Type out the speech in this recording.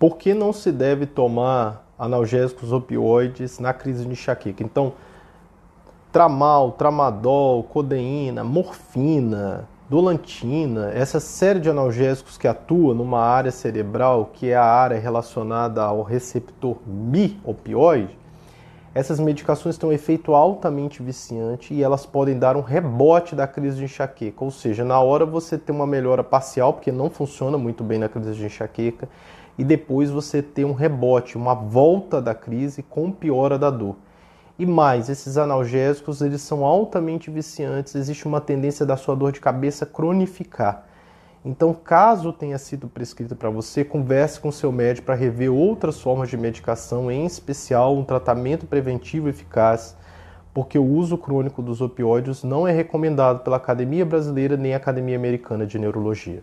por que não se deve tomar analgésicos opioides na crise de enxaqueca? Então, tramal, tramadol, codeína, morfina, dolantina, essa série de analgésicos que atua numa área cerebral que é a área relacionada ao receptor mi-opioide, essas medicações têm um efeito altamente viciante e elas podem dar um rebote da crise de enxaqueca, ou seja, na hora você tem uma melhora parcial, porque não funciona muito bem na crise de enxaqueca, e depois você tem um rebote, uma volta da crise com piora da dor. E mais, esses analgésicos eles são altamente viciantes, existe uma tendência da sua dor de cabeça cronificar. Então, caso tenha sido prescrito para você, converse com seu médico para rever outras formas de medicação, em especial um tratamento preventivo eficaz, porque o uso crônico dos opioides não é recomendado pela Academia Brasileira nem Academia Americana de Neurologia.